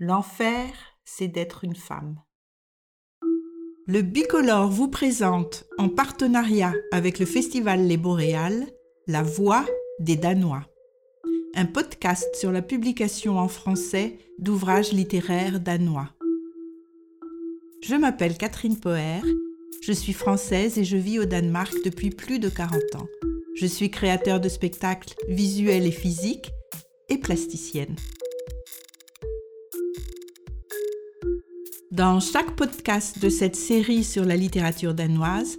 L'enfer, c'est d'être une femme. Le Bicolore vous présente, en partenariat avec le Festival Les Boréales, La Voix des Danois. Un podcast sur la publication en français d'ouvrages littéraires danois. Je m'appelle Catherine Poher, je suis française et je vis au Danemark depuis plus de 40 ans. Je suis créateur de spectacles visuels et physiques et plasticienne. Dans chaque podcast de cette série sur la littérature danoise,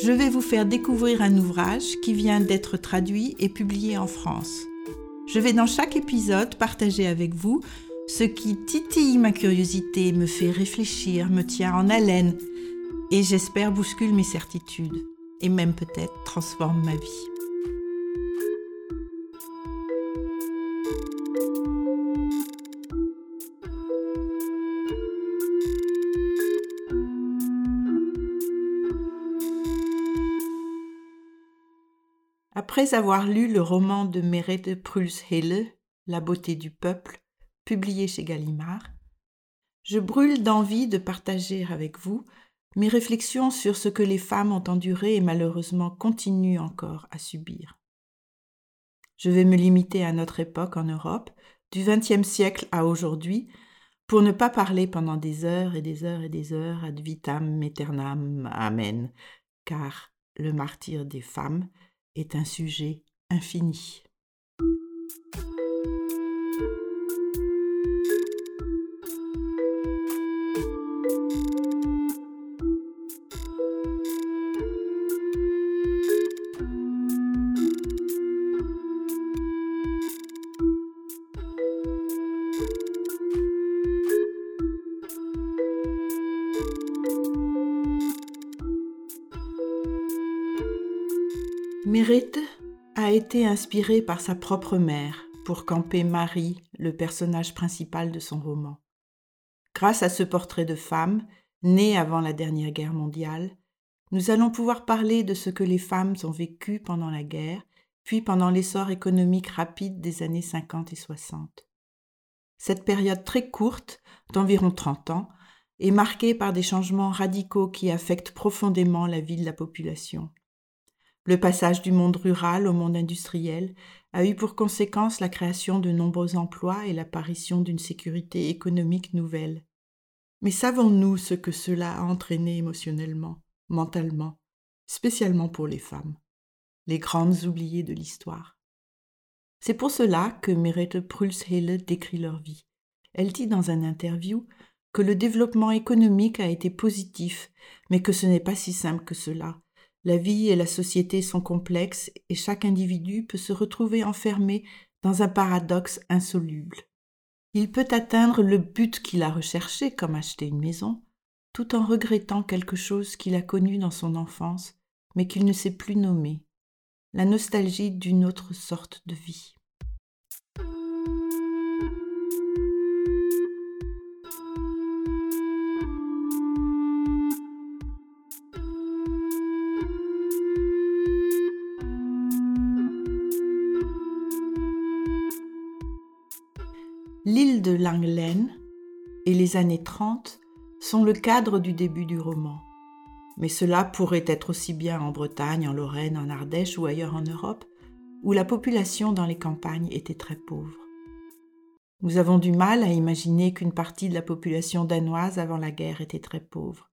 je vais vous faire découvrir un ouvrage qui vient d'être traduit et publié en France. Je vais dans chaque épisode partager avec vous ce qui titille ma curiosité, me fait réfléchir, me tient en haleine et j'espère bouscule mes certitudes et même peut-être transforme ma vie. Après avoir lu le roman de Merete Prulshelle, La beauté du peuple, publié chez Gallimard, je brûle d'envie de partager avec vous mes réflexions sur ce que les femmes ont enduré et malheureusement continuent encore à subir. Je vais me limiter à notre époque en Europe, du XXe siècle à aujourd'hui, pour ne pas parler pendant des heures et des heures et des heures ad vitam aeternam, amen, car le martyr des femmes est un sujet infini. Mérite a été inspiré par sa propre mère pour camper Marie, le personnage principal de son roman. Grâce à ce portrait de femme, né avant la dernière guerre mondiale, nous allons pouvoir parler de ce que les femmes ont vécu pendant la guerre, puis pendant l'essor économique rapide des années 50 et 60. Cette période très courte, d'environ 30 ans, est marquée par des changements radicaux qui affectent profondément la vie de la population. Le passage du monde rural au monde industriel a eu pour conséquence la création de nombreux emplois et l'apparition d'une sécurité économique nouvelle. Mais savons-nous ce que cela a entraîné émotionnellement, mentalement, spécialement pour les femmes, les grandes oubliées de l'histoire C'est pour cela que Merete Prulshelle décrit leur vie. Elle dit dans un interview que le développement économique a été positif, mais que ce n'est pas si simple que cela, la vie et la société sont complexes et chaque individu peut se retrouver enfermé dans un paradoxe insoluble. Il peut atteindre le but qu'il a recherché, comme acheter une maison, tout en regrettant quelque chose qu'il a connu dans son enfance, mais qu'il ne sait plus nommer, la nostalgie d'une autre sorte de vie. De Langlen et les années 30 sont le cadre du début du roman. Mais cela pourrait être aussi bien en Bretagne, en Lorraine, en Ardèche ou ailleurs en Europe, où la population dans les campagnes était très pauvre. Nous avons du mal à imaginer qu'une partie de la population danoise avant la guerre était très pauvre.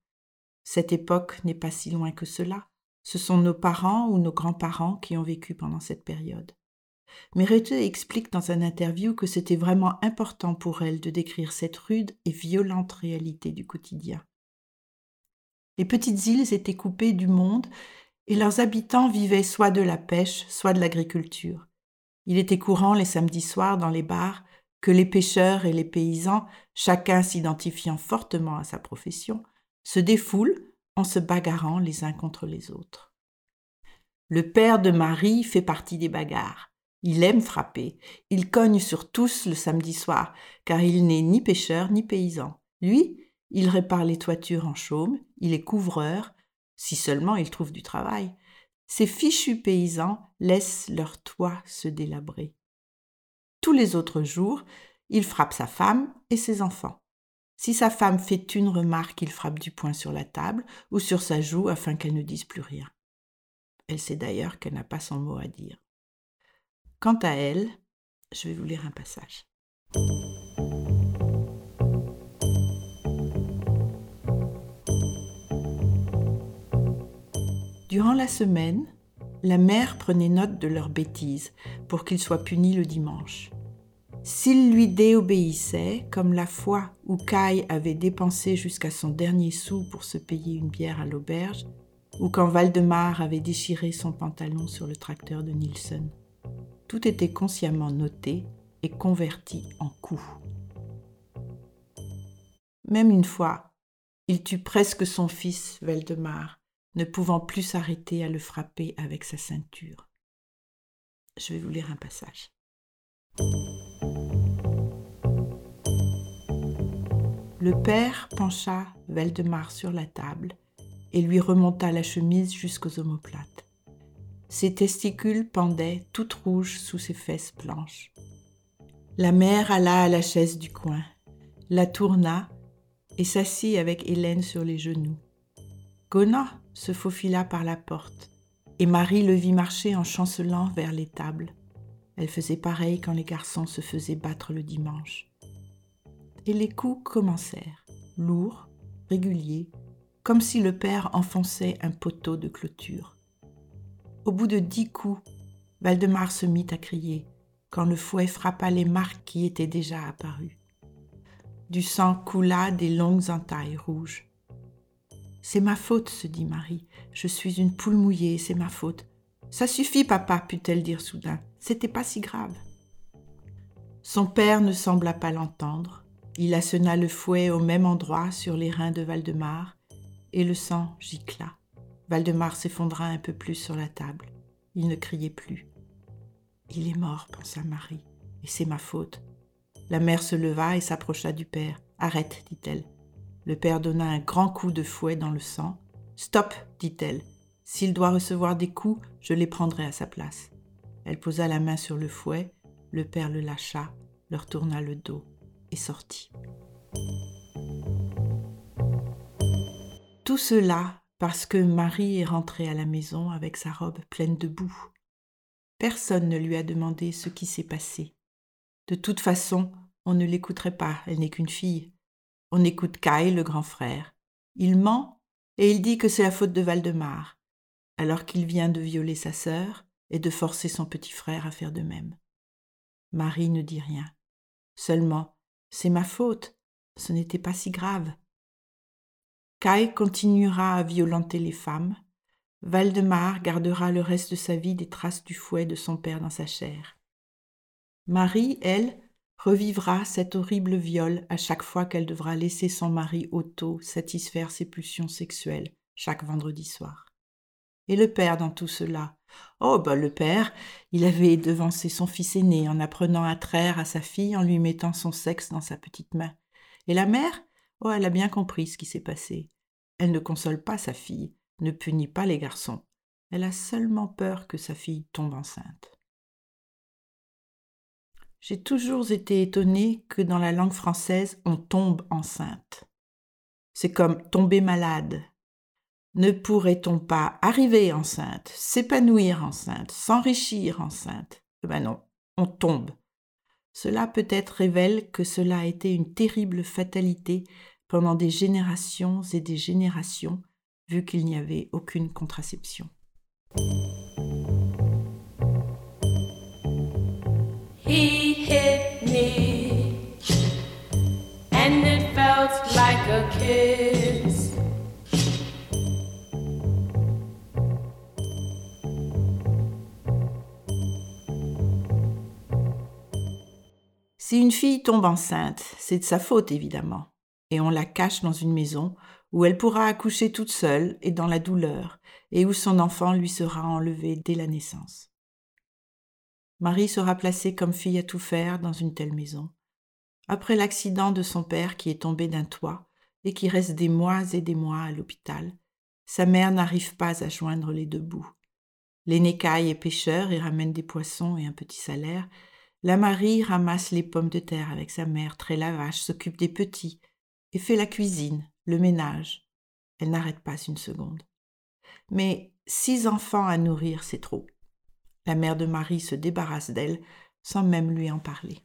Cette époque n'est pas si loin que cela. Ce sont nos parents ou nos grands-parents qui ont vécu pendant cette période. Merete explique dans un interview que c'était vraiment important pour elle de décrire cette rude et violente réalité du quotidien. Les petites îles étaient coupées du monde et leurs habitants vivaient soit de la pêche, soit de l'agriculture. Il était courant les samedis soirs dans les bars que les pêcheurs et les paysans, chacun s'identifiant fortement à sa profession, se défoulent en se bagarrant les uns contre les autres. Le père de Marie fait partie des bagarres. Il aime frapper. Il cogne sur tous le samedi soir, car il n'est ni pêcheur ni paysan. Lui, il répare les toitures en chaume, il est couvreur, si seulement il trouve du travail. Ces fichus paysans laissent leur toit se délabrer. Tous les autres jours, il frappe sa femme et ses enfants. Si sa femme fait une remarque, il frappe du poing sur la table ou sur sa joue afin qu'elle ne dise plus rien. Elle sait d'ailleurs qu'elle n'a pas son mot à dire. Quant à elle, je vais vous lire un passage. Durant la semaine, la mère prenait note de leurs bêtises pour qu'ils soient punis le dimanche. S'ils lui déobéissaient, comme la fois où Kai avait dépensé jusqu'à son dernier sou pour se payer une bière à l'auberge, ou quand Valdemar avait déchiré son pantalon sur le tracteur de Nielsen. Tout était consciemment noté et converti en coups. Même une fois, il tut presque son fils, Valdemar, ne pouvant plus s'arrêter à le frapper avec sa ceinture. Je vais vous lire un passage. Le père pencha Veldemar sur la table et lui remonta la chemise jusqu'aux omoplates. Ses testicules pendaient toutes rouges sous ses fesses blanches. La mère alla à la chaise du coin, la tourna et s'assit avec Hélène sur les genoux. Gona se faufila par la porte, et Marie le vit marcher en chancelant vers les tables. Elle faisait pareil quand les garçons se faisaient battre le dimanche. Et les coups commencèrent, lourds, réguliers, comme si le père enfonçait un poteau de clôture. Au bout de dix coups, Valdemar se mit à crier, quand le fouet frappa les marques qui étaient déjà apparues. Du sang coula des longues entailles rouges. C'est ma faute, se dit Marie. Je suis une poule mouillée, c'est ma faute. Ça suffit, papa, put-elle dire soudain. C'était pas si grave. Son père ne sembla pas l'entendre. Il assena le fouet au même endroit sur les reins de Valdemar, et le sang gicla. Valdemar s'effondra un peu plus sur la table. Il ne criait plus. Il est mort, pensa Marie, et c'est ma faute. La mère se leva et s'approcha du père. Arrête, dit-elle. Le père donna un grand coup de fouet dans le sang. Stop, dit-elle. S'il doit recevoir des coups, je les prendrai à sa place. Elle posa la main sur le fouet, le père le lâcha, leur tourna le dos et sortit. Tout cela parce que Marie est rentrée à la maison avec sa robe pleine de boue. Personne ne lui a demandé ce qui s'est passé. De toute façon, on ne l'écouterait pas, elle n'est qu'une fille. On écoute Kai, le grand frère. Il ment et il dit que c'est la faute de Valdemar, alors qu'il vient de violer sa sœur et de forcer son petit frère à faire de même. Marie ne dit rien. Seulement, c'est ma faute, ce n'était pas si grave. Kai continuera à violenter les femmes. Valdemar gardera le reste de sa vie des traces du fouet de son père dans sa chair. Marie, elle, revivra cet horrible viol à chaque fois qu'elle devra laisser son mari Otto satisfaire ses pulsions sexuelles chaque vendredi soir. Et le père dans tout cela? Oh, ben le père, il avait devancé son fils aîné en apprenant à traire à sa fille en lui mettant son sexe dans sa petite main. Et la mère? Oh, elle a bien compris ce qui s'est passé. Elle ne console pas sa fille, ne punit pas les garçons. Elle a seulement peur que sa fille tombe enceinte. J'ai toujours été étonnée que dans la langue française, on tombe enceinte. C'est comme tomber malade. Ne pourrait-on pas arriver enceinte, s'épanouir enceinte, s'enrichir enceinte? Eh ben non, on tombe. Cela peut-être révèle que cela a été une terrible fatalité pendant des générations et des générations, vu qu'il n'y avait aucune contraception. Si une fille tombe enceinte, c'est de sa faute évidemment, et on la cache dans une maison où elle pourra accoucher toute seule et dans la douleur, et où son enfant lui sera enlevé dès la naissance. Marie sera placée comme fille à tout faire dans une telle maison. Après l'accident de son père qui est tombé d'un toit et qui reste des mois et des mois à l'hôpital, sa mère n'arrive pas à joindre les deux bouts. L'aîné est pêcheur et ramène des poissons et un petit salaire, La Marie ramasse les pommes de terre avec sa mère, très la vache, s'occupe des petits et fait la cuisine, le ménage. Elle n'arrête pas une seconde. Mais six enfants à nourrir, c'est trop. La mère de Marie se débarrasse d'elle sans même lui en parler.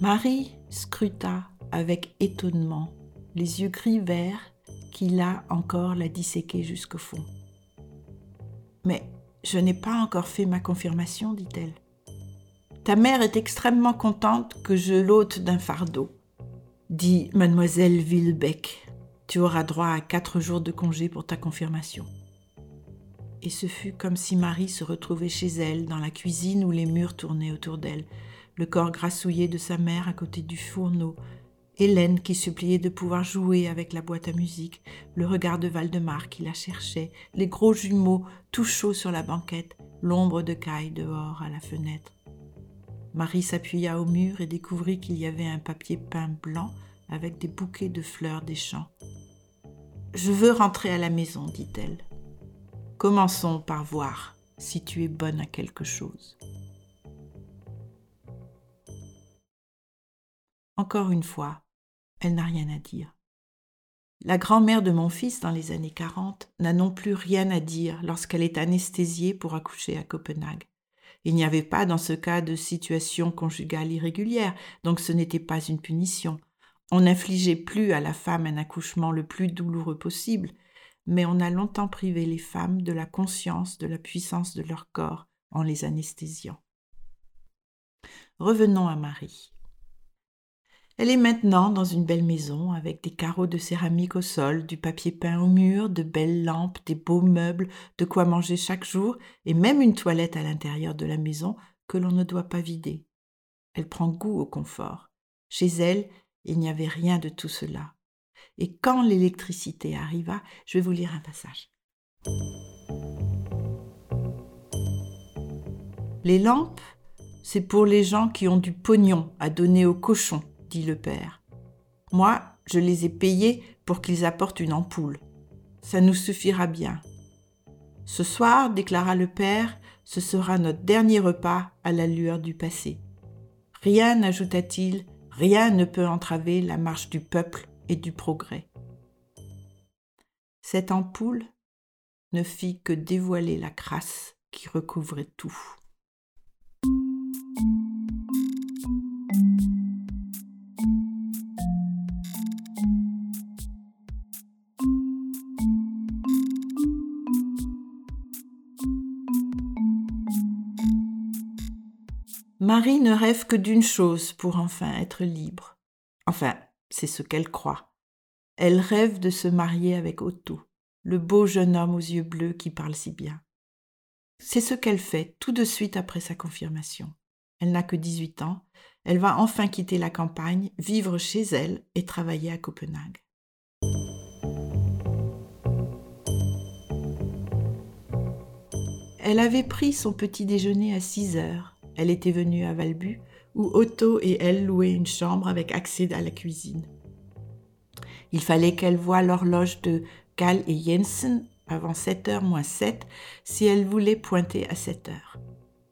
Marie scruta avec étonnement les yeux gris-verts qui là encore la disséquaient jusqu'au fond. Mais je n'ai pas encore fait ma confirmation, dit-elle. Ta mère est extrêmement contente que je l'ôte d'un fardeau, dit mademoiselle Villebec. Tu auras droit à quatre jours de congé pour ta confirmation. Et ce fut comme si Marie se retrouvait chez elle, dans la cuisine où les murs tournaient autour d'elle, le corps grassouillé de sa mère à côté du fourneau, Hélène qui suppliait de pouvoir jouer avec la boîte à musique, le regard de Valdemar qui la cherchait, les gros jumeaux tout chauds sur la banquette, l'ombre de caille dehors à la fenêtre. Marie s'appuya au mur et découvrit qu'il y avait un papier peint blanc avec des bouquets de fleurs des champs. Je veux rentrer à la maison, dit-elle. Commençons par voir si tu es bonne à quelque chose. Encore une fois, elle n'a rien à dire. La grand-mère de mon fils dans les années 40 n'a non plus rien à dire lorsqu'elle est anesthésiée pour accoucher à Copenhague. Il n'y avait pas dans ce cas de situation conjugale irrégulière, donc ce n'était pas une punition. On n'infligeait plus à la femme un accouchement le plus douloureux possible, mais on a longtemps privé les femmes de la conscience de la puissance de leur corps en les anesthésiant. Revenons à Marie. Elle est maintenant dans une belle maison avec des carreaux de céramique au sol, du papier peint au mur, de belles lampes, des beaux meubles, de quoi manger chaque jour et même une toilette à l'intérieur de la maison que l'on ne doit pas vider. Elle prend goût au confort. Chez elle, il n'y avait rien de tout cela. Et quand l'électricité arriva, je vais vous lire un passage. Les lampes, c'est pour les gens qui ont du pognon à donner aux cochons dit le père. Moi, je les ai payés pour qu'ils apportent une ampoule. Ça nous suffira bien. Ce soir, déclara le père, ce sera notre dernier repas à la lueur du passé. Rien, ajouta-t-il, rien ne peut entraver la marche du peuple et du progrès. Cette ampoule ne fit que dévoiler la crasse qui recouvrait tout. Marie ne rêve que d'une chose pour enfin être libre. Enfin, c'est ce qu'elle croit. Elle rêve de se marier avec Otto, le beau jeune homme aux yeux bleus qui parle si bien. C'est ce qu'elle fait tout de suite après sa confirmation. Elle n'a que 18 ans, elle va enfin quitter la campagne, vivre chez elle et travailler à Copenhague. Elle avait pris son petit déjeuner à 6 heures elle était venue à Valbu, où Otto et elle louaient une chambre avec accès à la cuisine. Il fallait qu'elle voie l'horloge de Gal et Jensen avant 7h moins 7 si elle voulait pointer à 7 heures.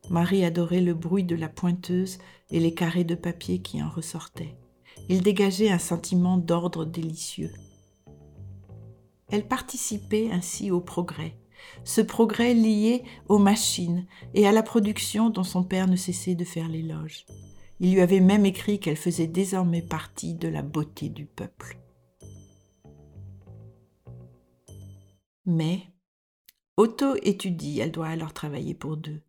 Marie adorait le bruit de la pointeuse et les carrés de papier qui en ressortaient. Il dégageait un sentiment d'ordre délicieux. Elle participait ainsi au progrès, ce progrès lié aux machines et à la production dont son père ne cessait de faire l'éloge. Il lui avait même écrit qu'elle faisait désormais partie de la beauté du peuple. Mais Otto étudie, elle doit alors travailler pour deux.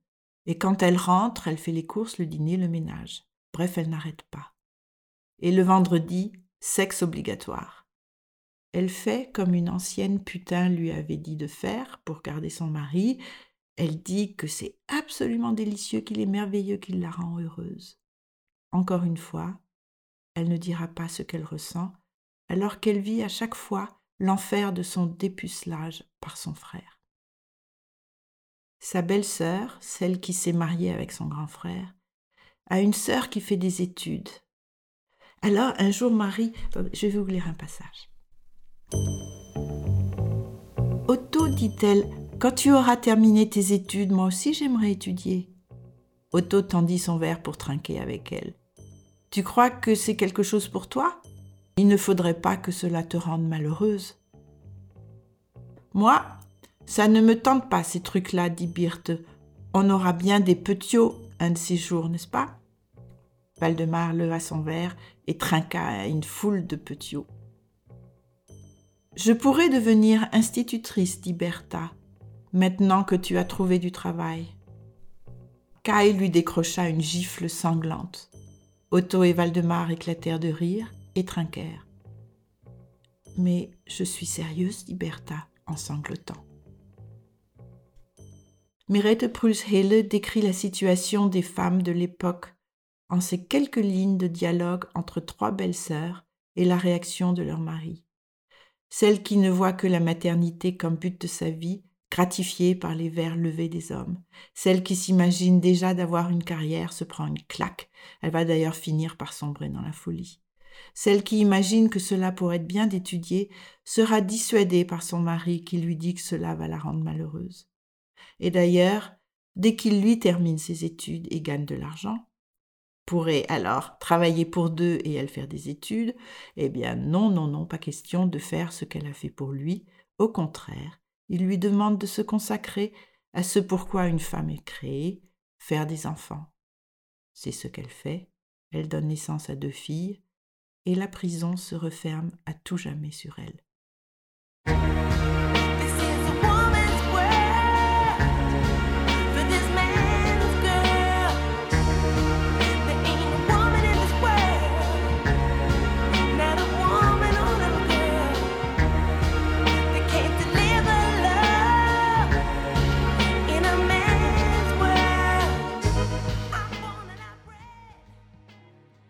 Et quand elle rentre, elle fait les courses, le dîner, le ménage. Bref, elle n'arrête pas. Et le vendredi, sexe obligatoire. Elle fait comme une ancienne putain lui avait dit de faire pour garder son mari. Elle dit que c'est absolument délicieux, qu'il est merveilleux, qu'il la rend heureuse. Encore une fois, elle ne dira pas ce qu'elle ressent, alors qu'elle vit à chaque fois l'enfer de son dépucelage par son frère. Sa belle-sœur, celle qui s'est mariée avec son grand frère, a une sœur qui fait des études. Alors un jour Marie, je vais vous lire un passage. Otto, dit-elle, Quand tu auras terminé tes études, moi aussi j'aimerais étudier. Otto tendit son verre pour trinquer avec elle. Tu crois que c'est quelque chose pour toi? Il ne faudrait pas que cela te rende malheureuse. Moi, ça ne me tente pas ces trucs-là, dit Birte. On aura bien des petiots un de ces jours, n'est-ce pas? Valdemar leva son verre et trinqua à une foule de petiots. Je pourrais devenir institutrice, dit Bertha, maintenant que tu as trouvé du travail. Kai lui décrocha une gifle sanglante. Otto et Valdemar éclatèrent de rire et trinquèrent. Mais je suis sérieuse, dit Bertha en sanglotant. Mirette Prulshelle décrit la situation des femmes de l'époque en ces quelques lignes de dialogue entre trois belles sœurs et la réaction de leur mari. Celle qui ne voit que la maternité comme but de sa vie, gratifiée par les vers levés des hommes. Celle qui s'imagine déjà d'avoir une carrière se prend une claque. Elle va d'ailleurs finir par sombrer dans la folie. Celle qui imagine que cela pourrait être bien d'étudier sera dissuadée par son mari qui lui dit que cela va la rendre malheureuse. Et d'ailleurs, dès qu'il lui termine ses études et gagne de l'argent, pourrait alors travailler pour deux et elle faire des études, eh bien non, non, non, pas question de faire ce qu'elle a fait pour lui. Au contraire, il lui demande de se consacrer à ce pourquoi une femme est créée, faire des enfants. C'est ce qu'elle fait. Elle donne naissance à deux filles et la prison se referme à tout jamais sur elle.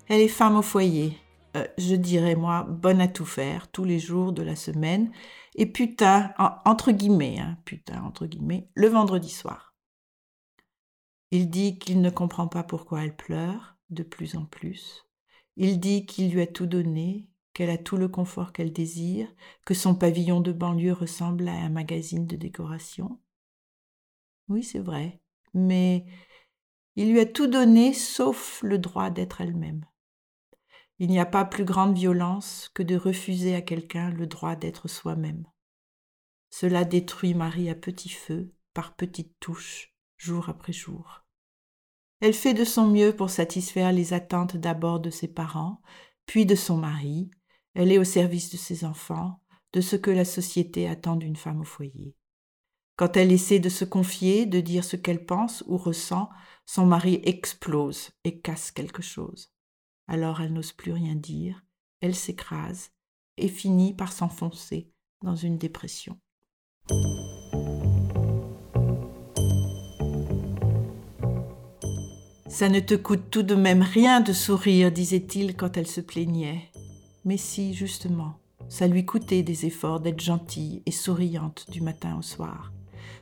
Elle est femme au foyer. Euh, je dirais moi, bonne à tout faire, tous les jours de la semaine. Et putain, entre guillemets, hein, putain, entre guillemets, le vendredi soir. Il dit qu'il ne comprend pas pourquoi elle pleure, de plus en plus. Il dit qu'il lui a tout donné, qu'elle a tout le confort qu'elle désire, que son pavillon de banlieue ressemble à un magazine de décoration. Oui, c'est vrai, mais il lui a tout donné sauf le droit d'être elle-même. Il n'y a pas plus grande violence que de refuser à quelqu'un le droit d'être soi-même. Cela détruit Marie à petit feu, par petites touches, jour après jour. Elle fait de son mieux pour satisfaire les attentes d'abord de ses parents, puis de son mari. Elle est au service de ses enfants, de ce que la société attend d'une femme au foyer. Quand elle essaie de se confier, de dire ce qu'elle pense ou ressent, son mari explose et casse quelque chose. Alors elle n'ose plus rien dire, elle s'écrase et finit par s'enfoncer dans une dépression. Ça ne te coûte tout de même rien de sourire, disait-il quand elle se plaignait. Mais si, justement, ça lui coûtait des efforts d'être gentille et souriante du matin au soir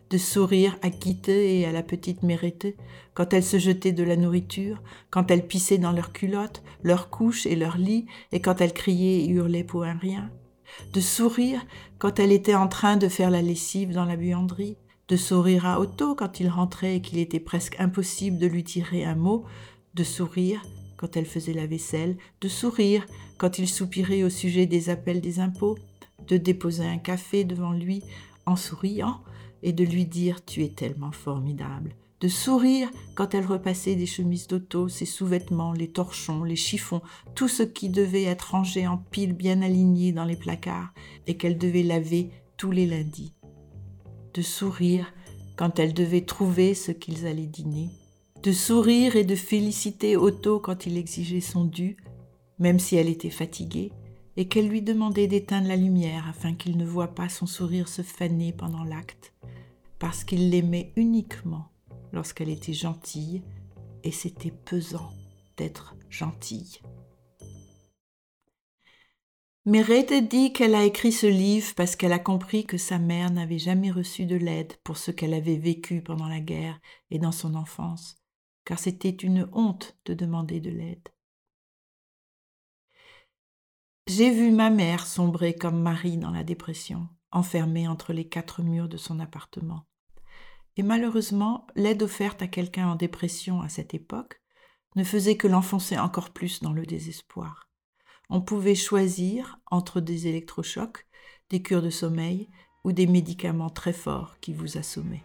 de sourire à Quitte et à la petite Mérite quand elles se jetaient de la nourriture, quand elles pissaient dans leurs culottes, leurs couches et leurs lits, et quand elles criaient et hurlaient pour un rien, de sourire quand elle était en train de faire la lessive dans la buanderie, de sourire à Otto quand il rentrait et qu'il était presque impossible de lui tirer un mot, de sourire quand elle faisait la vaisselle, de sourire quand il soupirait au sujet des appels des impôts, de déposer un café devant lui en souriant, et de lui dire Tu es tellement formidable, de sourire quand elle repassait des chemises d'auto, ses sous-vêtements, les torchons, les chiffons, tout ce qui devait être rangé en piles bien alignées dans les placards et qu'elle devait laver tous les lundis, de sourire quand elle devait trouver ce qu'ils allaient dîner, de sourire et de féliciter Otto quand il exigeait son dû, même si elle était fatiguée, et qu'elle lui demandait d'éteindre la lumière afin qu'il ne voie pas son sourire se faner pendant l'acte, parce qu'il l'aimait uniquement lorsqu'elle était gentille, et c'était pesant d'être gentille. Mérette dit qu'elle a écrit ce livre parce qu'elle a compris que sa mère n'avait jamais reçu de l'aide pour ce qu'elle avait vécu pendant la guerre et dans son enfance, car c'était une honte de demander de l'aide. J'ai vu ma mère sombrer comme Marie dans la dépression, enfermée entre les quatre murs de son appartement, Et malheureusement, l'aide offerte à quelqu'un en dépression à cette époque ne faisait que l'enfoncer encore plus dans le désespoir. On pouvait choisir entre des électrochocs, des cures de sommeil ou des médicaments très forts qui vous assommaient.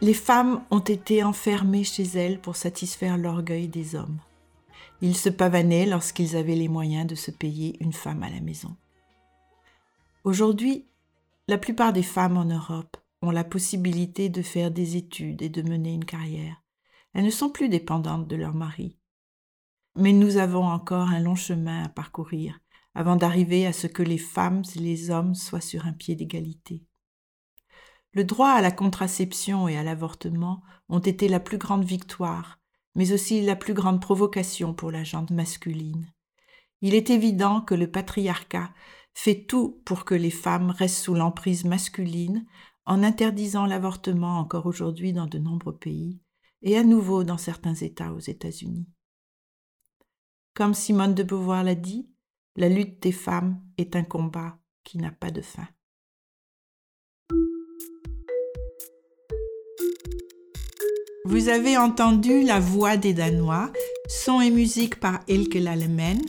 Les femmes ont été enfermées chez elles pour satisfaire l'orgueil des hommes. Ils se pavanaient lorsqu'ils avaient les moyens de se payer une femme à la maison. Aujourd'hui, la plupart des femmes en Europe ont la possibilité de faire des études et de mener une carrière. Elles ne sont plus dépendantes de leur mari. Mais nous avons encore un long chemin à parcourir avant d'arriver à ce que les femmes et les hommes soient sur un pied d'égalité. Le droit à la contraception et à l'avortement ont été la plus grande victoire, mais aussi la plus grande provocation pour la gente masculine. Il est évident que le patriarcat fait tout pour que les femmes restent sous l'emprise masculine en interdisant l'avortement encore aujourd'hui dans de nombreux pays et à nouveau dans certains États aux États-Unis. Comme Simone de Beauvoir l'a dit, la lutte des femmes est un combat qui n'a pas de fin. Vous avez entendu La Voix des Danois, son et musique par Elke Lalemen,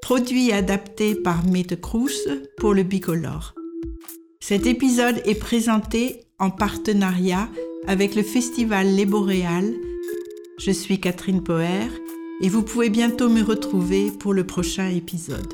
produit et adapté par Mette Kroes pour le Bicolore. Cet épisode est présenté en partenariat avec le festival Les Boréales. Je suis Catherine Poher et vous pouvez bientôt me retrouver pour le prochain épisode.